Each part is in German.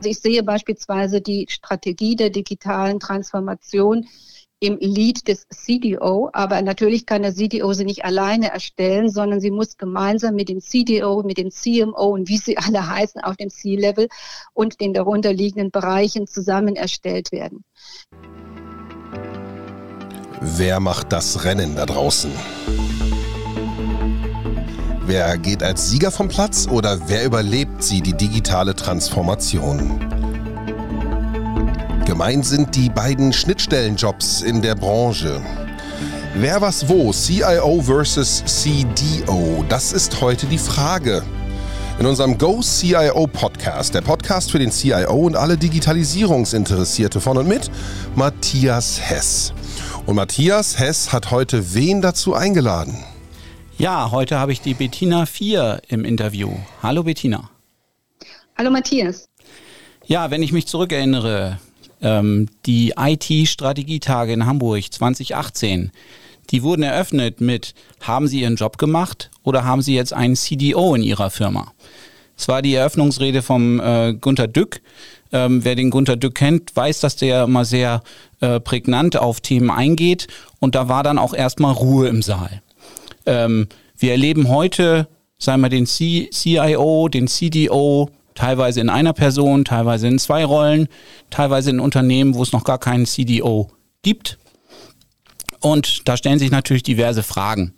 Also ich sehe beispielsweise die Strategie der digitalen Transformation im Lead des CDO, aber natürlich kann der CDO sie nicht alleine erstellen, sondern sie muss gemeinsam mit dem CDO, mit dem CMO und wie sie alle heißen auf dem C-Level und den darunterliegenden Bereichen zusammen erstellt werden. Wer macht das Rennen da draußen? Wer geht als Sieger vom Platz oder wer überlebt sie die digitale Transformation? Gemeint sind die beiden Schnittstellenjobs in der Branche. Wer was wo, CIO versus CDO, das ist heute die Frage. In unserem Go CIO Podcast, der Podcast für den CIO und alle Digitalisierungsinteressierte von und mit Matthias Hess. Und Matthias Hess hat heute wen dazu eingeladen? Ja, heute habe ich die Bettina 4 im Interview. Hallo Bettina. Hallo Matthias. Ja, wenn ich mich zurückerinnere, ähm, die IT-Strategietage in Hamburg 2018, die wurden eröffnet mit, haben Sie Ihren Job gemacht oder haben Sie jetzt einen CDO in Ihrer Firma? Es war die Eröffnungsrede vom äh, Gunter Dück. Ähm, wer den Gunter Dück kennt, weiß, dass der immer sehr äh, prägnant auf Themen eingeht. Und da war dann auch erstmal Ruhe im Saal. Ähm, wir erleben heute, sagen wir, den C CIO, den CDO, teilweise in einer Person, teilweise in zwei Rollen, teilweise in Unternehmen, wo es noch gar keinen CDO gibt. Und da stellen sich natürlich diverse Fragen.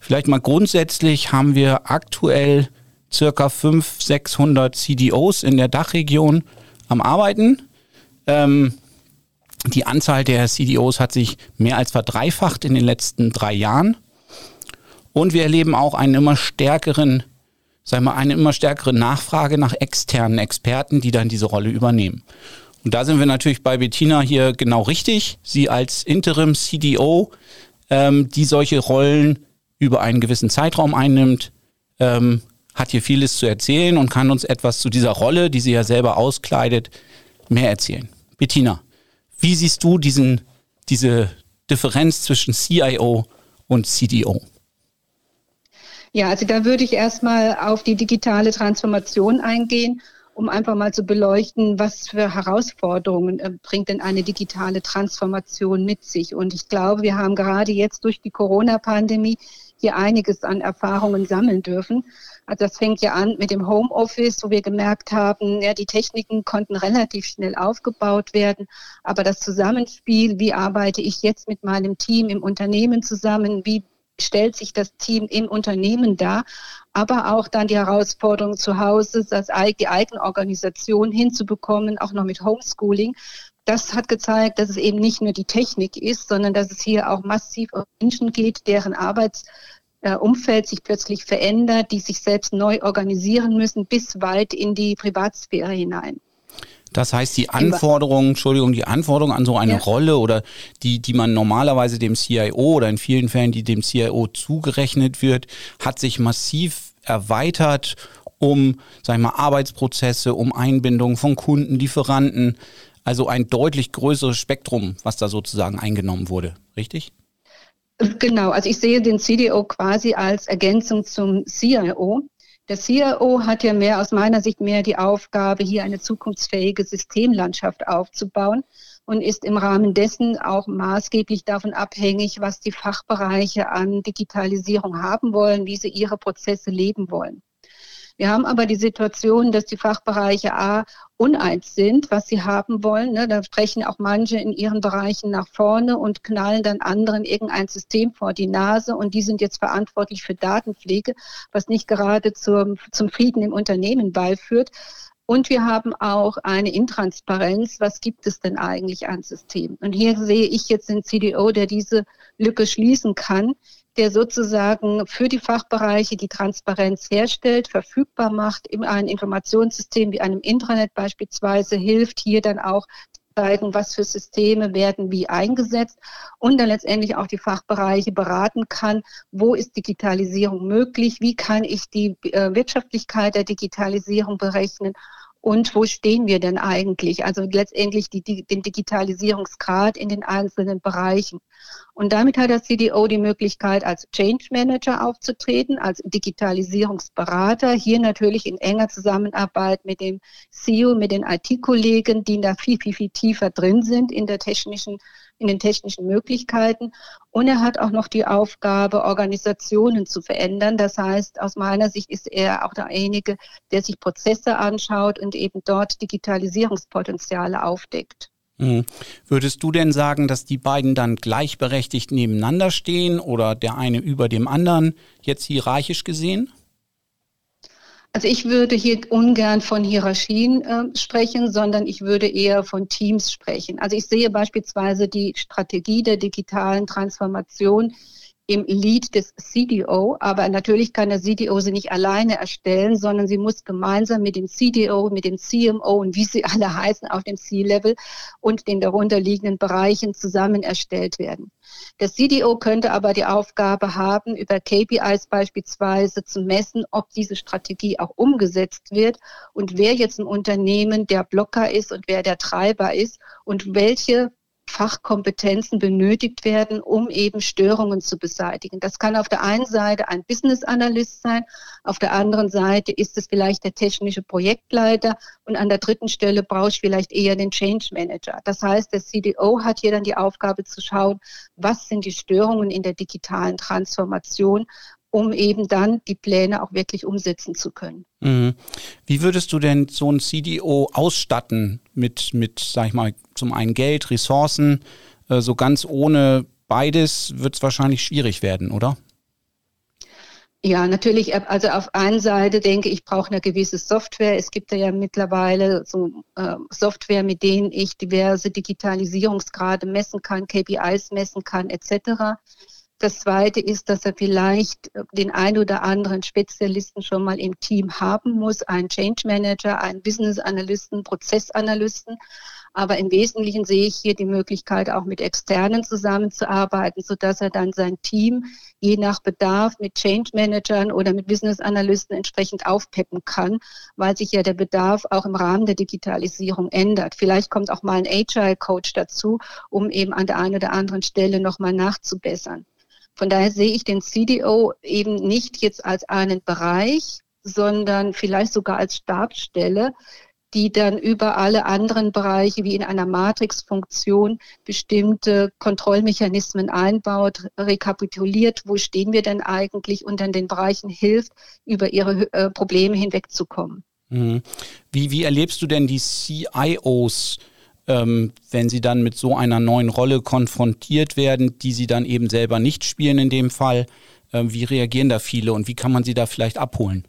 Vielleicht mal grundsätzlich haben wir aktuell circa 500, 600 CDOs in der Dachregion am Arbeiten. Ähm, die Anzahl der CDOs hat sich mehr als verdreifacht in den letzten drei Jahren. Und wir erleben auch einen immer stärkeren sagen wir, eine immer stärkere Nachfrage nach externen Experten, die dann diese Rolle übernehmen. Und da sind wir natürlich bei Bettina hier genau richtig. Sie als Interim CDO, ähm, die solche Rollen über einen gewissen Zeitraum einnimmt, ähm, hat hier vieles zu erzählen und kann uns etwas zu dieser Rolle, die sie ja selber auskleidet, mehr erzählen. Bettina, wie siehst du diesen, diese Differenz zwischen CIO und CDO? Ja, also da würde ich erstmal auf die digitale Transformation eingehen, um einfach mal zu beleuchten, was für Herausforderungen äh, bringt denn eine digitale Transformation mit sich. Und ich glaube, wir haben gerade jetzt durch die Corona-Pandemie hier einiges an Erfahrungen sammeln dürfen. Also das fängt ja an mit dem Homeoffice, wo wir gemerkt haben, ja, die Techniken konnten relativ schnell aufgebaut werden, aber das Zusammenspiel, wie arbeite ich jetzt mit meinem Team im Unternehmen zusammen, wie stellt sich das Team im Unternehmen dar, aber auch dann die Herausforderung zu Hause, das, die Eigenorganisation hinzubekommen, auch noch mit Homeschooling. Das hat gezeigt, dass es eben nicht nur die Technik ist, sondern dass es hier auch massiv um Menschen geht, deren Arbeitsumfeld sich plötzlich verändert, die sich selbst neu organisieren müssen, bis weit in die Privatsphäre hinein. Das heißt, die Anforderungen, Entschuldigung, die Anforderungen an so eine ja. Rolle oder die, die man normalerweise dem CIO oder in vielen Fällen, die dem CIO zugerechnet wird, hat sich massiv erweitert um, sag ich mal, Arbeitsprozesse, um Einbindung von Kunden, Lieferanten. Also ein deutlich größeres Spektrum, was da sozusagen eingenommen wurde. Richtig? Genau, also ich sehe den CDO quasi als Ergänzung zum CIO. Der CIO hat ja mehr, aus meiner Sicht mehr die Aufgabe, hier eine zukunftsfähige Systemlandschaft aufzubauen und ist im Rahmen dessen auch maßgeblich davon abhängig, was die Fachbereiche an Digitalisierung haben wollen, wie sie ihre Prozesse leben wollen. Wir haben aber die Situation, dass die Fachbereiche A uneins sind, was sie haben wollen. Ne? Da sprechen auch manche in ihren Bereichen nach vorne und knallen dann anderen irgendein System vor die Nase und die sind jetzt verantwortlich für Datenpflege, was nicht gerade zum, zum Frieden im Unternehmen beiführt. Und wir haben auch eine Intransparenz. Was gibt es denn eigentlich an Systemen? Und hier sehe ich jetzt den CDO, der diese Lücke schließen kann, der sozusagen für die Fachbereiche die Transparenz herstellt, verfügbar macht, in einem Informationssystem wie einem Intranet beispielsweise hilft, hier dann auch zeigen, was für Systeme werden wie eingesetzt und dann letztendlich auch die Fachbereiche beraten kann, wo ist Digitalisierung möglich, wie kann ich die äh, Wirtschaftlichkeit der Digitalisierung berechnen und wo stehen wir denn eigentlich? Also letztendlich die, die, den Digitalisierungsgrad in den einzelnen Bereichen. Und damit hat der CDO die Möglichkeit, als Change Manager aufzutreten, als Digitalisierungsberater, hier natürlich in enger Zusammenarbeit mit dem CEO, mit den IT-Kollegen, die da viel, viel, viel tiefer drin sind in der technischen in den technischen Möglichkeiten. Und er hat auch noch die Aufgabe, Organisationen zu verändern. Das heißt, aus meiner Sicht ist er auch derjenige, der sich Prozesse anschaut und eben dort Digitalisierungspotenziale aufdeckt. Mhm. Würdest du denn sagen, dass die beiden dann gleichberechtigt nebeneinander stehen oder der eine über dem anderen, jetzt hierarchisch gesehen? Also ich würde hier ungern von Hierarchien äh, sprechen, sondern ich würde eher von Teams sprechen. Also ich sehe beispielsweise die Strategie der digitalen Transformation im Lead des CDO, aber natürlich kann der CDO sie nicht alleine erstellen, sondern sie muss gemeinsam mit dem CDO, mit dem CMO und wie sie alle heißen auf dem C-Level und den darunterliegenden Bereichen zusammen erstellt werden. Der CDO könnte aber die Aufgabe haben, über KPIs beispielsweise zu messen, ob diese Strategie auch umgesetzt wird und wer jetzt im Unternehmen der Blocker ist und wer der Treiber ist und welche Fachkompetenzen benötigt werden, um eben Störungen zu beseitigen. Das kann auf der einen Seite ein Business Analyst sein, auf der anderen Seite ist es vielleicht der technische Projektleiter und an der dritten Stelle brauche ich vielleicht eher den Change Manager. Das heißt, der CDO hat hier dann die Aufgabe zu schauen, was sind die Störungen in der digitalen Transformation um eben dann die Pläne auch wirklich umsetzen zu können. Mhm. Wie würdest du denn so ein CDO ausstatten mit, mit, sag ich mal, zum einen Geld, Ressourcen? Äh, so ganz ohne beides wird es wahrscheinlich schwierig werden, oder? Ja, natürlich. Also auf einer Seite denke ich, brauche eine gewisse Software. Es gibt ja mittlerweile so äh, Software, mit denen ich diverse Digitalisierungsgrade messen kann, KPIs messen kann, etc. Das Zweite ist, dass er vielleicht den ein oder anderen Spezialisten schon mal im Team haben muss, einen Change Manager, einen Business Analysten, Prozessanalysten. Aber im Wesentlichen sehe ich hier die Möglichkeit, auch mit Externen zusammenzuarbeiten, sodass er dann sein Team je nach Bedarf mit Change Managern oder mit Business Analysten entsprechend aufpeppen kann, weil sich ja der Bedarf auch im Rahmen der Digitalisierung ändert. Vielleicht kommt auch mal ein Agile Coach dazu, um eben an der einen oder anderen Stelle nochmal nachzubessern. Von daher sehe ich den CDO eben nicht jetzt als einen Bereich, sondern vielleicht sogar als Stabsstelle, die dann über alle anderen Bereiche wie in einer Matrixfunktion bestimmte Kontrollmechanismen einbaut, rekapituliert, wo stehen wir denn eigentlich und dann den Bereichen hilft, über ihre äh, Probleme hinwegzukommen. Mhm. Wie, wie erlebst du denn die CIOs? Ähm, wenn sie dann mit so einer neuen Rolle konfrontiert werden, die sie dann eben selber nicht spielen in dem Fall. Ähm, wie reagieren da viele und wie kann man sie da vielleicht abholen?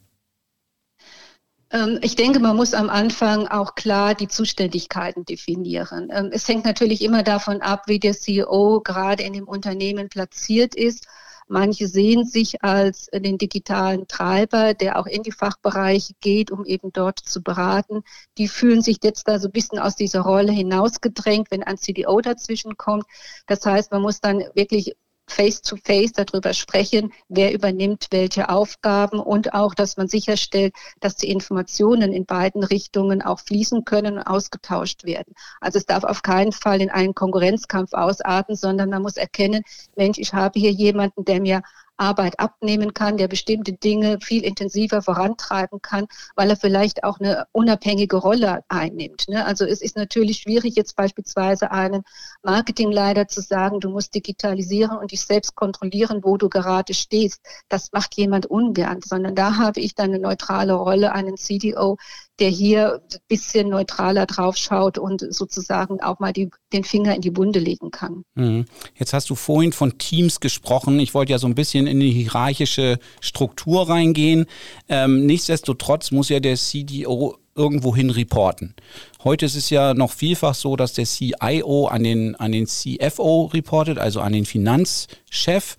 Ähm, ich denke, man muss am Anfang auch klar die Zuständigkeiten definieren. Ähm, es hängt natürlich immer davon ab, wie der CEO gerade in dem Unternehmen platziert ist Manche sehen sich als den digitalen Treiber, der auch in die Fachbereiche geht, um eben dort zu beraten. Die fühlen sich jetzt da so ein bisschen aus dieser Rolle hinausgedrängt, wenn ein CDO dazwischen kommt. Das heißt, man muss dann wirklich face-to-face -face darüber sprechen, wer übernimmt welche Aufgaben und auch, dass man sicherstellt, dass die Informationen in beiden Richtungen auch fließen können und ausgetauscht werden. Also es darf auf keinen Fall in einen Konkurrenzkampf ausarten, sondern man muss erkennen, Mensch, ich habe hier jemanden, der mir Arbeit abnehmen kann, der bestimmte Dinge viel intensiver vorantreiben kann, weil er vielleicht auch eine unabhängige Rolle einnimmt. Ne? Also es ist natürlich schwierig, jetzt beispielsweise einen Marketingleiter zu sagen, du musst digitalisieren und dich selbst kontrollieren, wo du gerade stehst. Das macht jemand ungern, sondern da habe ich dann eine neutrale Rolle, einen CDO, der hier ein bisschen neutraler drauf schaut und sozusagen auch mal die, den Finger in die Wunde legen kann. Mhm. Jetzt hast du vorhin von Teams gesprochen. Ich wollte ja so ein bisschen in die hierarchische Struktur reingehen. Ähm, nichtsdestotrotz muss ja der CDO irgendwohin reporten. Heute ist es ja noch vielfach so, dass der CIO an den, an den CFO reportet, also an den Finanzchef.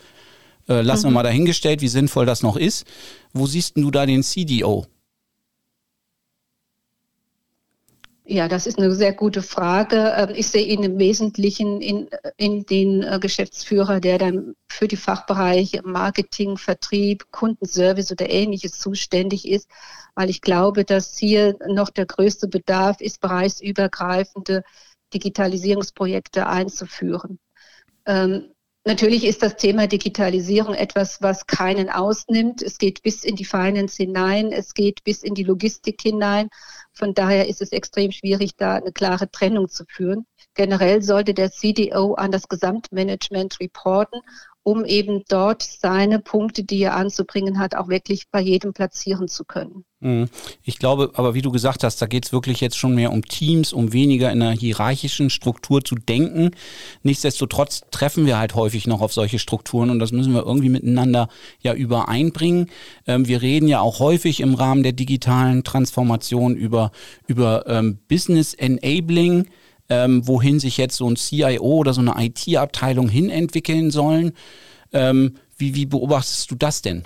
Äh, lassen mhm. wir mal dahingestellt, wie sinnvoll das noch ist. Wo siehst du da den CDO? Ja, das ist eine sehr gute Frage. Ähm, ich sehe ihn im Wesentlichen in, in den äh, Geschäftsführer, der dann für die Fachbereiche Marketing, Vertrieb, Kundenservice oder ähnliches zuständig ist, weil ich glaube, dass hier noch der größte Bedarf ist, bereichsübergreifende Digitalisierungsprojekte einzuführen. Ähm, Natürlich ist das Thema Digitalisierung etwas, was keinen ausnimmt. Es geht bis in die Finance hinein, es geht bis in die Logistik hinein. Von daher ist es extrem schwierig, da eine klare Trennung zu führen. Generell sollte der CDO an das Gesamtmanagement reporten um eben dort seine Punkte, die er anzubringen hat, auch wirklich bei jedem platzieren zu können. Mhm. Ich glaube, aber wie du gesagt hast, da geht es wirklich jetzt schon mehr um Teams, um weniger in einer hierarchischen Struktur zu denken. Nichtsdestotrotz treffen wir halt häufig noch auf solche Strukturen und das müssen wir irgendwie miteinander ja übereinbringen. Ähm, wir reden ja auch häufig im Rahmen der digitalen Transformation über, über ähm, Business Enabling ähm, wohin sich jetzt so ein CIO oder so eine IT-Abteilung hin entwickeln sollen. Ähm, wie, wie beobachtest du das denn?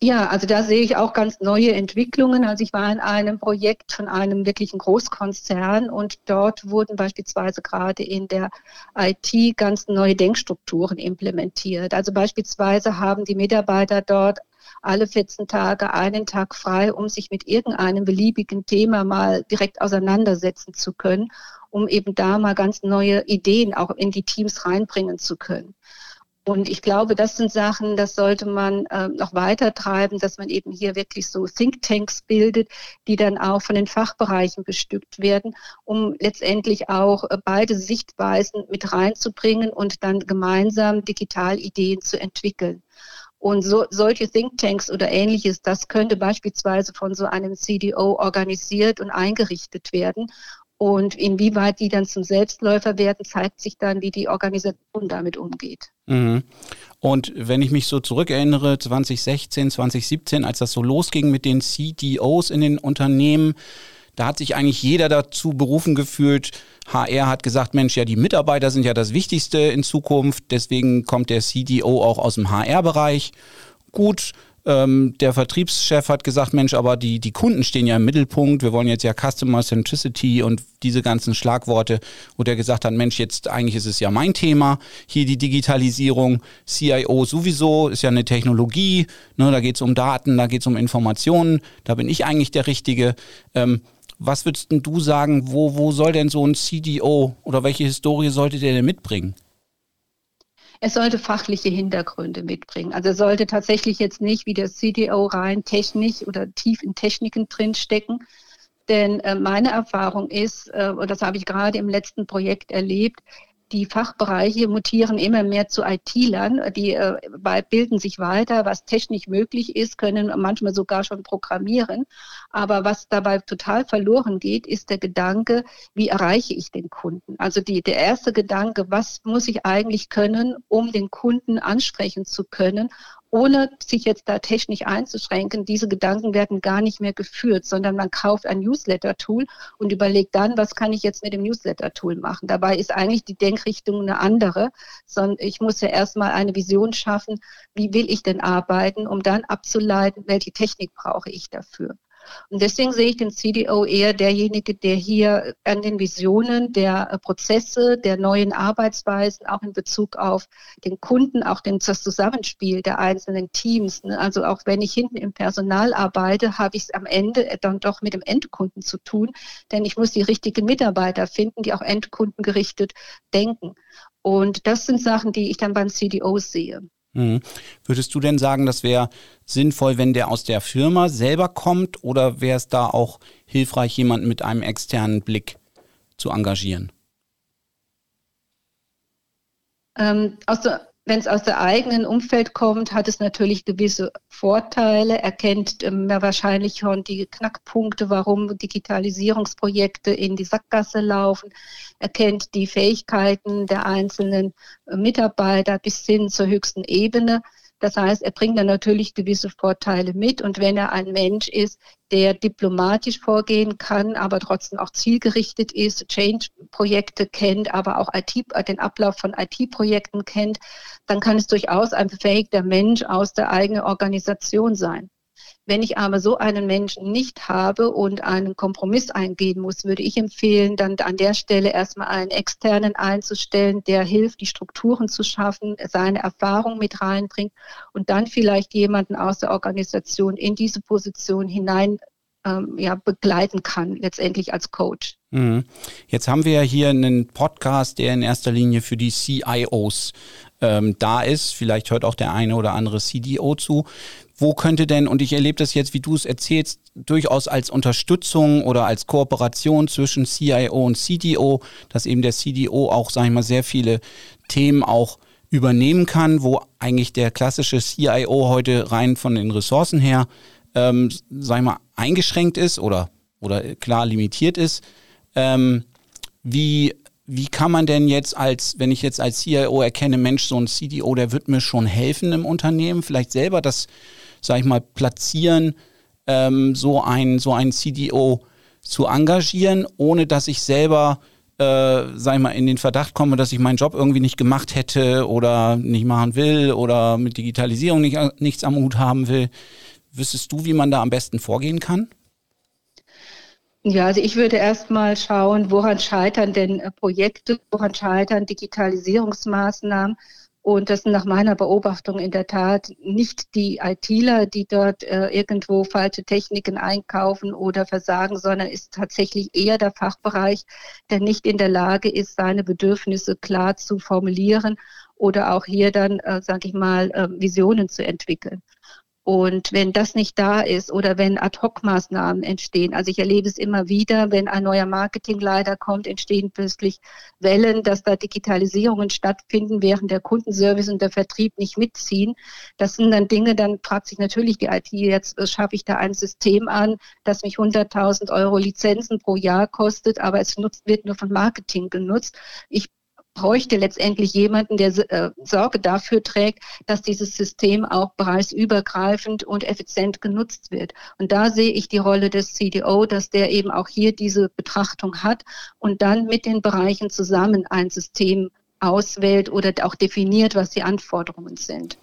Ja, also da sehe ich auch ganz neue Entwicklungen. Also ich war in einem Projekt von einem wirklichen Großkonzern und dort wurden beispielsweise gerade in der IT ganz neue Denkstrukturen implementiert. Also beispielsweise haben die Mitarbeiter dort alle 14 Tage einen Tag frei, um sich mit irgendeinem beliebigen Thema mal direkt auseinandersetzen zu können, um eben da mal ganz neue Ideen auch in die Teams reinbringen zu können. Und ich glaube, das sind Sachen, das sollte man äh, noch weiter treiben, dass man eben hier wirklich so Thinktanks bildet, die dann auch von den Fachbereichen bestückt werden, um letztendlich auch äh, beide Sichtweisen mit reinzubringen und dann gemeinsam Digitalideen zu entwickeln. Und so, solche Thinktanks oder ähnliches, das könnte beispielsweise von so einem CDO organisiert und eingerichtet werden. Und inwieweit die dann zum Selbstläufer werden, zeigt sich dann, wie die Organisation damit umgeht. Mhm. Und wenn ich mich so zurückerinnere, 2016, 2017, als das so losging mit den CDOs in den Unternehmen, da hat sich eigentlich jeder dazu berufen gefühlt. HR hat gesagt, Mensch, ja, die Mitarbeiter sind ja das Wichtigste in Zukunft. Deswegen kommt der CDO auch aus dem HR-Bereich. Gut, ähm, der Vertriebschef hat gesagt, Mensch, aber die, die Kunden stehen ja im Mittelpunkt. Wir wollen jetzt ja Customer Centricity und diese ganzen Schlagworte, wo der gesagt hat, Mensch, jetzt eigentlich ist es ja mein Thema, hier die Digitalisierung, CIO sowieso, ist ja eine Technologie, ne, da geht es um Daten, da geht es um Informationen, da bin ich eigentlich der Richtige. Ähm, was würdest du sagen, wo, wo soll denn so ein CDO oder welche Historie sollte der denn mitbringen? Er sollte fachliche Hintergründe mitbringen. Also er sollte tatsächlich jetzt nicht wie der CDO rein technisch oder tief in Techniken drinstecken. Denn äh, meine Erfahrung ist, äh, und das habe ich gerade im letzten Projekt erlebt, die Fachbereiche mutieren immer mehr zu IT-Lern. Die äh, bilden sich weiter, was technisch möglich ist, können manchmal sogar schon programmieren. Aber was dabei total verloren geht, ist der Gedanke, wie erreiche ich den Kunden? Also die, der erste Gedanke, was muss ich eigentlich können, um den Kunden ansprechen zu können ohne sich jetzt da technisch einzuschränken, diese Gedanken werden gar nicht mehr geführt, sondern man kauft ein Newsletter-Tool und überlegt dann, was kann ich jetzt mit dem Newsletter-Tool machen. Dabei ist eigentlich die Denkrichtung eine andere, sondern ich muss ja erstmal eine Vision schaffen, wie will ich denn arbeiten, um dann abzuleiten, welche Technik brauche ich dafür. Und deswegen sehe ich den CDO eher derjenige, der hier an den Visionen der äh, Prozesse, der neuen Arbeitsweisen, auch in Bezug auf den Kunden, auch das Zusammenspiel der einzelnen Teams. Ne? Also auch wenn ich hinten im Personal arbeite, habe ich es am Ende dann doch mit dem Endkunden zu tun, denn ich muss die richtigen Mitarbeiter finden, die auch endkundengerichtet denken. Und das sind Sachen, die ich dann beim CDO sehe. Mhm. Würdest du denn sagen, das wäre sinnvoll, wenn der aus der Firma selber kommt oder wäre es da auch hilfreich, jemanden mit einem externen Blick zu engagieren? Ähm, aus der wenn es aus der eigenen Umfeld kommt, hat es natürlich gewisse Vorteile, erkennt ähm, wahrscheinlich schon die Knackpunkte, warum Digitalisierungsprojekte in die Sackgasse laufen, erkennt die Fähigkeiten der einzelnen äh, Mitarbeiter bis hin zur höchsten Ebene. Das heißt, er bringt dann natürlich gewisse Vorteile mit. Und wenn er ein Mensch ist, der diplomatisch vorgehen kann, aber trotzdem auch zielgerichtet ist, Change-Projekte kennt, aber auch IT, den Ablauf von IT-Projekten kennt, dann kann es durchaus ein befähigter Mensch aus der eigenen Organisation sein. Wenn ich aber so einen Menschen nicht habe und einen Kompromiss eingehen muss, würde ich empfehlen, dann an der Stelle erstmal einen externen einzustellen, der hilft, die Strukturen zu schaffen, seine Erfahrung mit reinbringt und dann vielleicht jemanden aus der Organisation in diese Position hinein ähm, ja, begleiten kann, letztendlich als Coach. Mhm. Jetzt haben wir ja hier einen Podcast, der in erster Linie für die CIOs ähm, da ist. Vielleicht hört auch der eine oder andere CDO zu. Wo könnte denn, und ich erlebe das jetzt, wie du es erzählst, durchaus als Unterstützung oder als Kooperation zwischen CIO und CDO, dass eben der CDO auch, sage ich mal, sehr viele Themen auch übernehmen kann, wo eigentlich der klassische CIO heute rein von den Ressourcen her, ähm, sag ich mal, eingeschränkt ist oder, oder klar limitiert ist. Ähm, wie wie kann man denn jetzt als, wenn ich jetzt als CIO erkenne, Mensch, so ein CDO, der wird mir schon helfen im Unternehmen, vielleicht selber das, sag ich mal, platzieren, ähm, so ein, so ein CDO zu engagieren, ohne dass ich selber, äh, sag ich mal, in den Verdacht komme, dass ich meinen Job irgendwie nicht gemacht hätte oder nicht machen will oder mit Digitalisierung nicht, nichts am Hut haben will. Wüsstest du, wie man da am besten vorgehen kann? Ja, also ich würde erst mal schauen, woran scheitern denn äh, Projekte, woran scheitern Digitalisierungsmaßnahmen. Und das sind nach meiner Beobachtung in der Tat nicht die ITler, die dort äh, irgendwo falsche Techniken einkaufen oder versagen, sondern ist tatsächlich eher der Fachbereich, der nicht in der Lage ist, seine Bedürfnisse klar zu formulieren oder auch hier dann, äh, sage ich mal, äh, Visionen zu entwickeln. Und wenn das nicht da ist oder wenn Ad-Hoc-Maßnahmen entstehen, also ich erlebe es immer wieder, wenn ein neuer Marketingleiter kommt, entstehen plötzlich Wellen, dass da Digitalisierungen stattfinden, während der Kundenservice und der Vertrieb nicht mitziehen. Das sind dann Dinge, dann fragt sich natürlich die IT, jetzt schaffe ich da ein System an, das mich 100.000 Euro Lizenzen pro Jahr kostet, aber es nutzt, wird nur von Marketing genutzt. Ich bräuchte letztendlich jemanden, der äh, Sorge dafür trägt, dass dieses System auch bereichsübergreifend und effizient genutzt wird. Und da sehe ich die Rolle des CDO, dass der eben auch hier diese Betrachtung hat und dann mit den Bereichen zusammen ein System auswählt oder auch definiert, was die Anforderungen sind.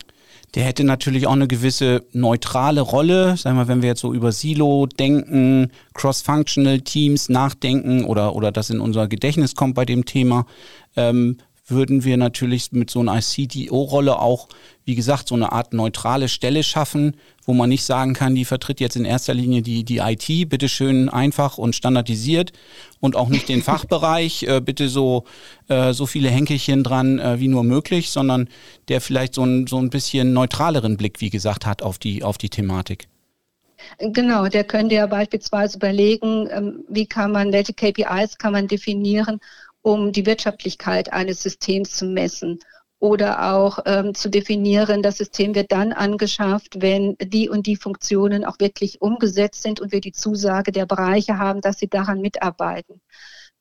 Der hätte natürlich auch eine gewisse neutrale Rolle. Sagen wir, wenn wir jetzt so über Silo denken, Cross-Functional Teams nachdenken oder, oder das in unser Gedächtnis kommt bei dem Thema, ähm, würden wir natürlich mit so einer CDO-Rolle auch, wie gesagt, so eine Art neutrale Stelle schaffen, wo man nicht sagen kann, die vertritt jetzt in erster Linie die, die IT, bitteschön einfach und standardisiert und auch nicht den Fachbereich, äh, bitte so, äh, so viele Henkelchen dran äh, wie nur möglich, sondern der vielleicht so ein, so ein bisschen neutraleren Blick, wie gesagt, hat auf die, auf die Thematik. Genau, der könnte ja beispielsweise überlegen, ähm, wie kann man, welche KPIs kann man definieren um die Wirtschaftlichkeit eines Systems zu messen oder auch ähm, zu definieren, das System wird dann angeschafft, wenn die und die Funktionen auch wirklich umgesetzt sind und wir die Zusage der Bereiche haben, dass sie daran mitarbeiten.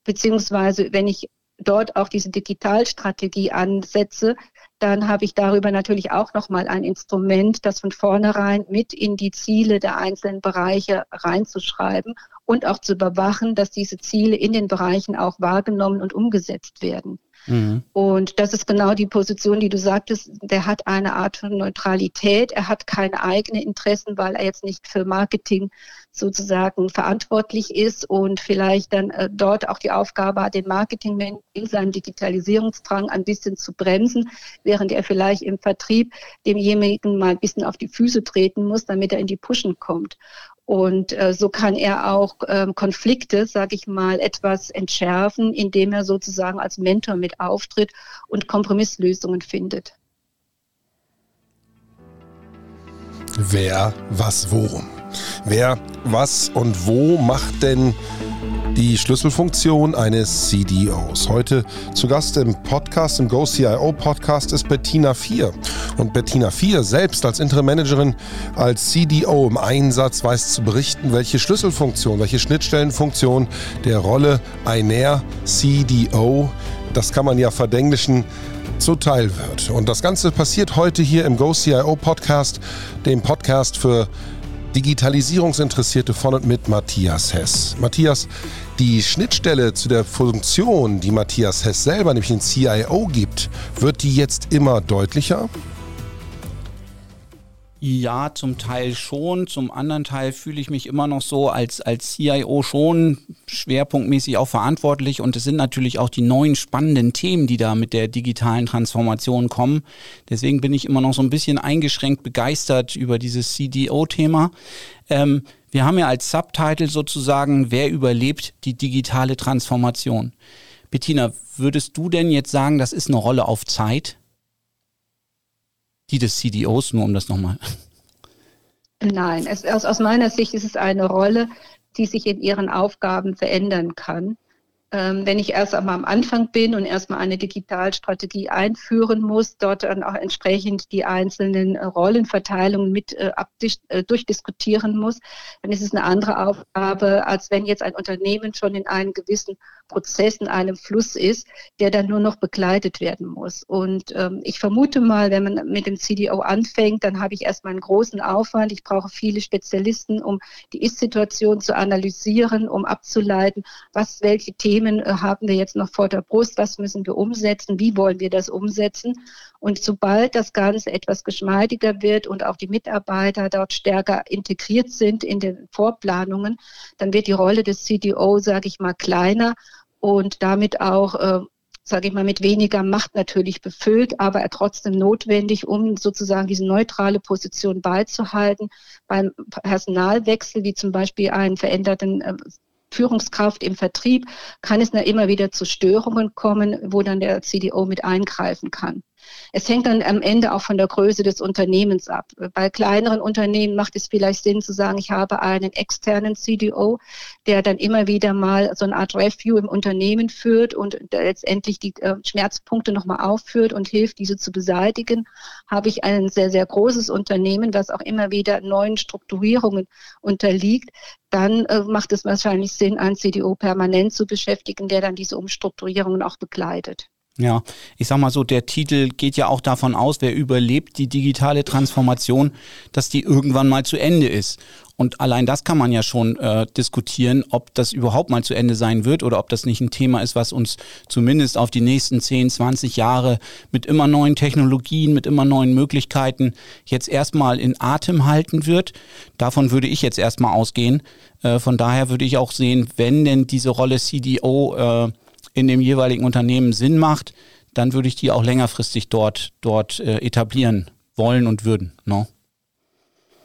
Beziehungsweise, wenn ich dort auch diese Digitalstrategie ansetze, dann habe ich darüber natürlich auch nochmal ein Instrument, das von vornherein mit in die Ziele der einzelnen Bereiche reinzuschreiben und auch zu überwachen, dass diese Ziele in den Bereichen auch wahrgenommen und umgesetzt werden. Mhm. Und das ist genau die Position, die du sagtest. Der hat eine Art von Neutralität. Er hat keine eigenen Interessen, weil er jetzt nicht für Marketing sozusagen verantwortlich ist und vielleicht dann äh, dort auch die Aufgabe hat, den Marketingmenschen in seinem Digitalisierungsdrang ein bisschen zu bremsen, während er vielleicht im Vertrieb demjenigen mal ein bisschen auf die Füße treten muss, damit er in die Pushen kommt. Und äh, so kann er auch ähm, Konflikte, sage ich mal, etwas entschärfen, indem er sozusagen als Mentor mit auftritt und Kompromisslösungen findet. Wer, was, wo? Wer, was und wo macht denn die Schlüsselfunktion eines CDOs. Heute zu Gast im Podcast, im GoCIO Podcast ist Bettina Vier. Und Bettina Vier selbst als Interim-Managerin, als CDO im Einsatz weiß zu berichten, welche Schlüsselfunktion, welche Schnittstellenfunktion der Rolle einer CDO, das kann man ja verdenglischen, zuteil wird. Und das Ganze passiert heute hier im GoCIO Podcast, dem Podcast für Digitalisierungsinteressierte von und mit Matthias Hess. Matthias, die Schnittstelle zu der Funktion, die Matthias Hess selber, nämlich den CIO gibt, wird die jetzt immer deutlicher? Ja, zum Teil schon. Zum anderen Teil fühle ich mich immer noch so als, als CIO schon schwerpunktmäßig auch verantwortlich. Und es sind natürlich auch die neuen spannenden Themen, die da mit der digitalen Transformation kommen. Deswegen bin ich immer noch so ein bisschen eingeschränkt begeistert über dieses CDO-Thema. Ähm, wir haben ja als Subtitle sozusagen, wer überlebt die digitale Transformation. Bettina, würdest du denn jetzt sagen, das ist eine Rolle auf Zeit? Die des CDOs, nur um das nochmal. Nein, es, aus, aus meiner Sicht ist es eine Rolle, die sich in ihren Aufgaben verändern kann. Ähm, wenn ich erst einmal am Anfang bin und erstmal eine Digitalstrategie einführen muss, dort dann auch entsprechend die einzelnen äh, Rollenverteilungen mit äh, äh, durchdiskutieren muss, dann ist es eine andere Aufgabe, als wenn jetzt ein Unternehmen schon in einem gewissen Prozess, in einem Fluss ist, der dann nur noch begleitet werden muss. Und ähm, ich vermute mal, wenn man mit dem CDO anfängt, dann habe ich erstmal einen großen Aufwand. Ich brauche viele Spezialisten, um die Ist-Situation zu analysieren, um abzuleiten, was welche Themen Themen äh, haben wir jetzt noch vor der Brust, was müssen wir umsetzen, wie wollen wir das umsetzen. Und sobald das Ganze etwas geschmeidiger wird und auch die Mitarbeiter dort stärker integriert sind in den Vorplanungen, dann wird die Rolle des CDO, sage ich mal, kleiner und damit auch äh, sage ich mal, mit weniger Macht natürlich befüllt, aber trotzdem notwendig, um sozusagen diese neutrale Position beizuhalten. Beim Personalwechsel, wie zum Beispiel einen veränderten äh, Führungskraft im Vertrieb kann es dann immer wieder zu Störungen kommen, wo dann der CDO mit eingreifen kann. Es hängt dann am Ende auch von der Größe des Unternehmens ab. Bei kleineren Unternehmen macht es vielleicht Sinn zu sagen, ich habe einen externen CDO, der dann immer wieder mal so eine Art Review im Unternehmen führt und letztendlich die äh, Schmerzpunkte nochmal aufführt und hilft, diese zu beseitigen. Habe ich ein sehr, sehr großes Unternehmen, das auch immer wieder neuen Strukturierungen unterliegt, dann äh, macht es wahrscheinlich Sinn, einen CDO permanent zu beschäftigen, der dann diese Umstrukturierungen auch begleitet. Ja, ich sag mal so, der Titel geht ja auch davon aus, wer überlebt die digitale Transformation, dass die irgendwann mal zu Ende ist. Und allein das kann man ja schon äh, diskutieren, ob das überhaupt mal zu Ende sein wird oder ob das nicht ein Thema ist, was uns zumindest auf die nächsten 10, 20 Jahre mit immer neuen Technologien, mit immer neuen Möglichkeiten jetzt erstmal in Atem halten wird. Davon würde ich jetzt erstmal ausgehen. Äh, von daher würde ich auch sehen, wenn denn diese Rolle CDO äh, in dem jeweiligen Unternehmen Sinn macht, dann würde ich die auch längerfristig dort, dort äh, etablieren wollen und würden. No?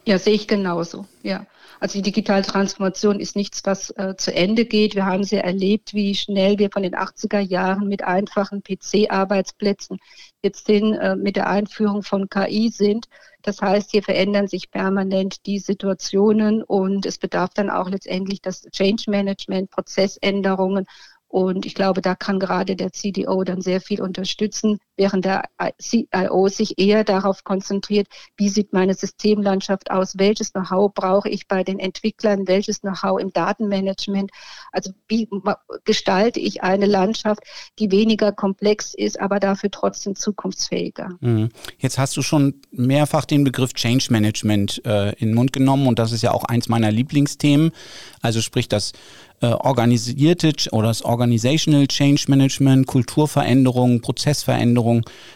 Ja, sehe ich genauso. Ja. Also die digitale Transformation ist nichts, was äh, zu Ende geht. Wir haben sie erlebt, wie schnell wir von den 80er Jahren mit einfachen PC-Arbeitsplätzen jetzt hin äh, mit der Einführung von KI sind. Das heißt, hier verändern sich permanent die Situationen und es bedarf dann auch letztendlich das Change Management, Prozessänderungen und ich glaube, da kann gerade der CDO dann sehr viel unterstützen, während der CIO sich eher darauf konzentriert, wie sieht meine Systemlandschaft aus, welches Know-how brauche ich bei den Entwicklern, welches Know-how im Datenmanagement. Also wie gestalte ich eine Landschaft, die weniger komplex ist, aber dafür trotzdem zukunftsfähiger. Mhm. Jetzt hast du schon mehrfach den Begriff Change Management äh, in den Mund genommen und das ist ja auch eins meiner Lieblingsthemen. Also sprich das äh, organisierte oder das Organizational Change Management, Kulturveränderung, Prozessveränderung,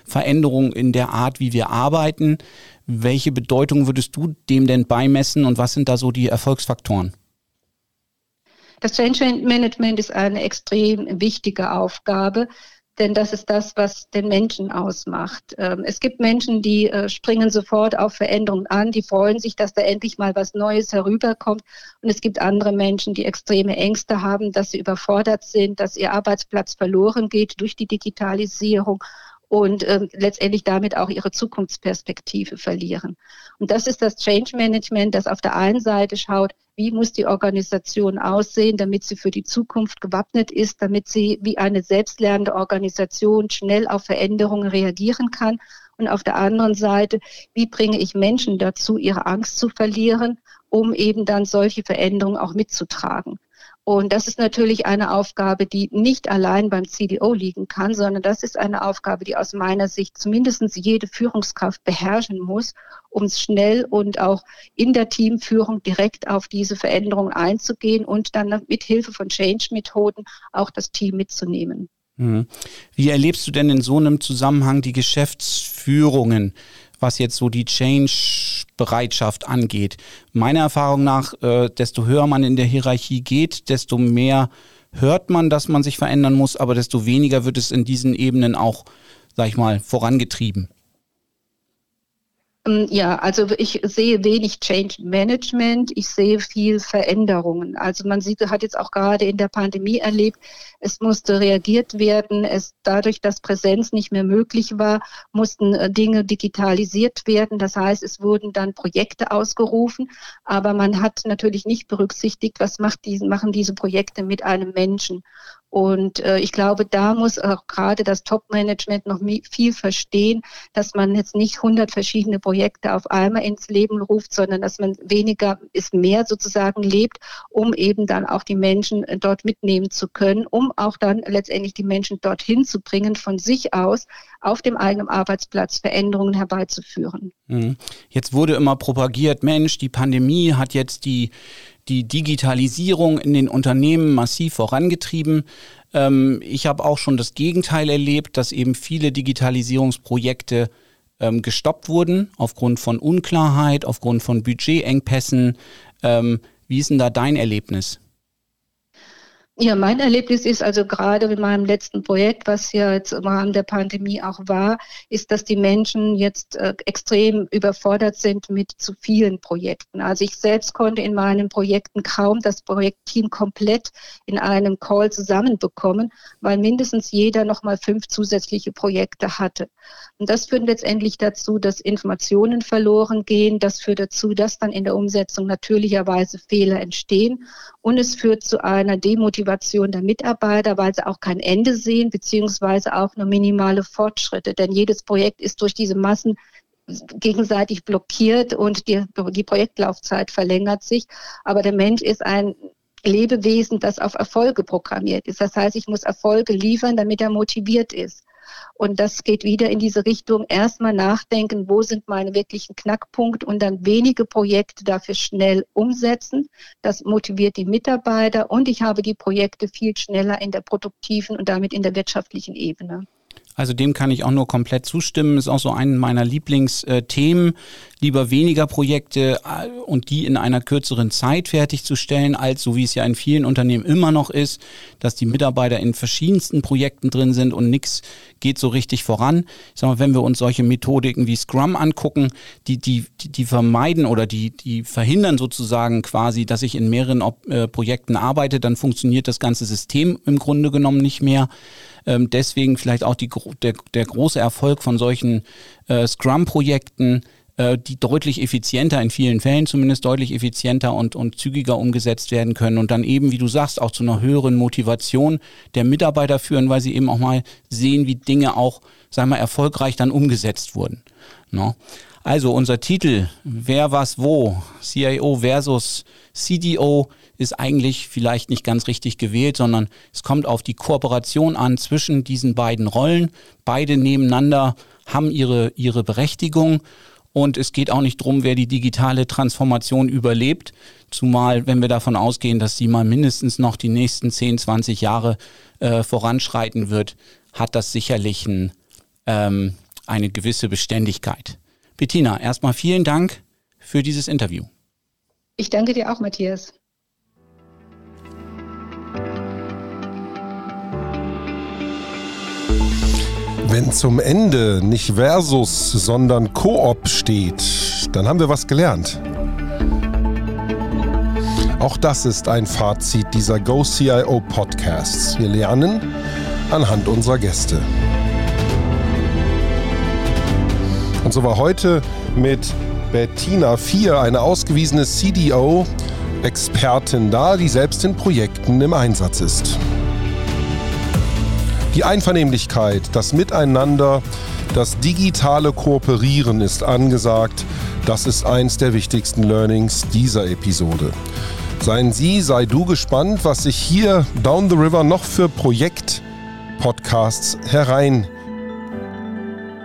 Veränderung in der Art, wie wir arbeiten. Welche Bedeutung würdest du dem denn beimessen und was sind da so die Erfolgsfaktoren? Das Change Management ist eine extrem wichtige Aufgabe, denn das ist das, was den Menschen ausmacht. Ähm, es gibt Menschen, die äh, springen sofort auf Veränderungen an, die freuen sich, dass da endlich mal was Neues herüberkommt. Und es gibt andere Menschen, die extreme Ängste haben, dass sie überfordert sind, dass ihr Arbeitsplatz verloren geht durch die Digitalisierung und äh, letztendlich damit auch ihre Zukunftsperspektive verlieren. Und das ist das Change Management, das auf der einen Seite schaut, wie muss die Organisation aussehen, damit sie für die Zukunft gewappnet ist, damit sie wie eine selbstlernende Organisation schnell auf Veränderungen reagieren kann. Und auf der anderen Seite, wie bringe ich Menschen dazu, ihre Angst zu verlieren, um eben dann solche Veränderungen auch mitzutragen. Und das ist natürlich eine Aufgabe, die nicht allein beim CDO liegen kann, sondern das ist eine Aufgabe, die aus meiner Sicht zumindest jede Führungskraft beherrschen muss, um schnell und auch in der Teamführung direkt auf diese Veränderung einzugehen und dann mit Hilfe von Change-Methoden auch das Team mitzunehmen. Mhm. Wie erlebst du denn in so einem Zusammenhang die Geschäftsführungen? Was jetzt so die Change-Bereitschaft angeht. Meiner Erfahrung nach, äh, desto höher man in der Hierarchie geht, desto mehr hört man, dass man sich verändern muss, aber desto weniger wird es in diesen Ebenen auch, sag ich mal, vorangetrieben. Ähm, ja, also ich sehe wenig Change Management, ich sehe viel Veränderungen. Also man sieht, hat jetzt auch gerade in der Pandemie erlebt, es musste reagiert werden, es dadurch, dass Präsenz nicht mehr möglich war, mussten äh, Dinge digitalisiert werden. Das heißt, es wurden dann Projekte ausgerufen, aber man hat natürlich nicht berücksichtigt, was macht diesen, machen diese Projekte mit einem Menschen. Und äh, ich glaube, da muss auch gerade das Top-Management noch viel verstehen, dass man jetzt nicht 100 verschiedene Projekte auf einmal ins Leben ruft, sondern dass man weniger ist mehr sozusagen lebt, um eben dann auch die Menschen äh, dort mitnehmen zu können, um auch dann letztendlich die Menschen dorthin zu bringen, von sich aus auf dem eigenen Arbeitsplatz Veränderungen herbeizuführen. Mhm. Jetzt wurde immer propagiert, Mensch, die Pandemie hat jetzt die die Digitalisierung in den Unternehmen massiv vorangetrieben. Ähm, ich habe auch schon das Gegenteil erlebt, dass eben viele Digitalisierungsprojekte ähm, gestoppt wurden aufgrund von Unklarheit, aufgrund von Budgetengpässen. Ähm, wie ist denn da dein Erlebnis? Ja, mein Erlebnis ist also gerade in meinem letzten Projekt, was ja jetzt im Rahmen der Pandemie auch war, ist, dass die Menschen jetzt äh, extrem überfordert sind mit zu vielen Projekten. Also ich selbst konnte in meinen Projekten kaum das Projektteam komplett in einem Call zusammenbekommen, weil mindestens jeder nochmal fünf zusätzliche Projekte hatte. Und das führt letztendlich dazu, dass Informationen verloren gehen. Das führt dazu, dass dann in der Umsetzung natürlicherweise Fehler entstehen. Und es führt zu einer Demotivation der Mitarbeiter, weil sie auch kein Ende sehen, beziehungsweise auch nur minimale Fortschritte. Denn jedes Projekt ist durch diese Massen gegenseitig blockiert und die, die Projektlaufzeit verlängert sich. Aber der Mensch ist ein Lebewesen, das auf Erfolge programmiert ist. Das heißt, ich muss Erfolge liefern, damit er motiviert ist. Und das geht wieder in diese Richtung, erstmal nachdenken, wo sind meine wirklichen Knackpunkte und dann wenige Projekte dafür schnell umsetzen. Das motiviert die Mitarbeiter und ich habe die Projekte viel schneller in der produktiven und damit in der wirtschaftlichen Ebene. Also dem kann ich auch nur komplett zustimmen. Ist auch so ein meiner Lieblingsthemen. Lieber weniger Projekte äh, und die in einer kürzeren Zeit fertigzustellen, als so wie es ja in vielen Unternehmen immer noch ist, dass die Mitarbeiter in verschiedensten Projekten drin sind und nichts geht so richtig voran. Ich sag mal, wenn wir uns solche Methodiken wie Scrum angucken, die, die, die vermeiden oder die, die verhindern sozusagen quasi, dass ich in mehreren äh, Projekten arbeite, dann funktioniert das ganze System im Grunde genommen nicht mehr. Ähm, deswegen vielleicht auch die, der, der große Erfolg von solchen äh, Scrum-Projekten, äh, die deutlich effizienter, in vielen Fällen zumindest deutlich effizienter und, und zügiger umgesetzt werden können und dann eben, wie du sagst, auch zu einer höheren Motivation der Mitarbeiter führen, weil sie eben auch mal sehen, wie Dinge auch, sagen wir, erfolgreich dann umgesetzt wurden. No? Also unser Titel, wer was wo, CIO versus CDO, ist eigentlich vielleicht nicht ganz richtig gewählt, sondern es kommt auf die Kooperation an zwischen diesen beiden Rollen. Beide nebeneinander haben ihre, ihre Berechtigung. Und es geht auch nicht darum, wer die digitale Transformation überlebt, zumal wenn wir davon ausgehen, dass sie mal mindestens noch die nächsten 10, 20 Jahre äh, voranschreiten wird, hat das sicherlich ein, ähm, eine gewisse Beständigkeit. Bettina, erstmal vielen Dank für dieses Interview. Ich danke dir auch, Matthias. Wenn zum Ende nicht Versus, sondern Koop steht, dann haben wir was gelernt. Auch das ist ein Fazit dieser GoCIO Podcasts. Wir lernen anhand unserer Gäste. Und so war heute mit Bettina Vier, eine ausgewiesene CDO-Expertin da, die selbst in Projekten im Einsatz ist. Die Einvernehmlichkeit, das Miteinander, das digitale Kooperieren ist angesagt. Das ist eins der wichtigsten Learnings dieser Episode. Seien Sie, sei du gespannt, was sich hier Down the River noch für Projekt-Podcasts herein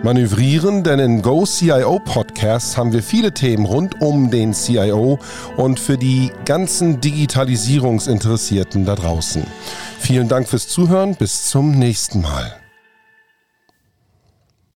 manövrieren, denn in Go CIO Podcasts haben wir viele Themen rund um den CIO und für die ganzen Digitalisierungsinteressierten da draußen. Vielen Dank fürs Zuhören, bis zum nächsten Mal.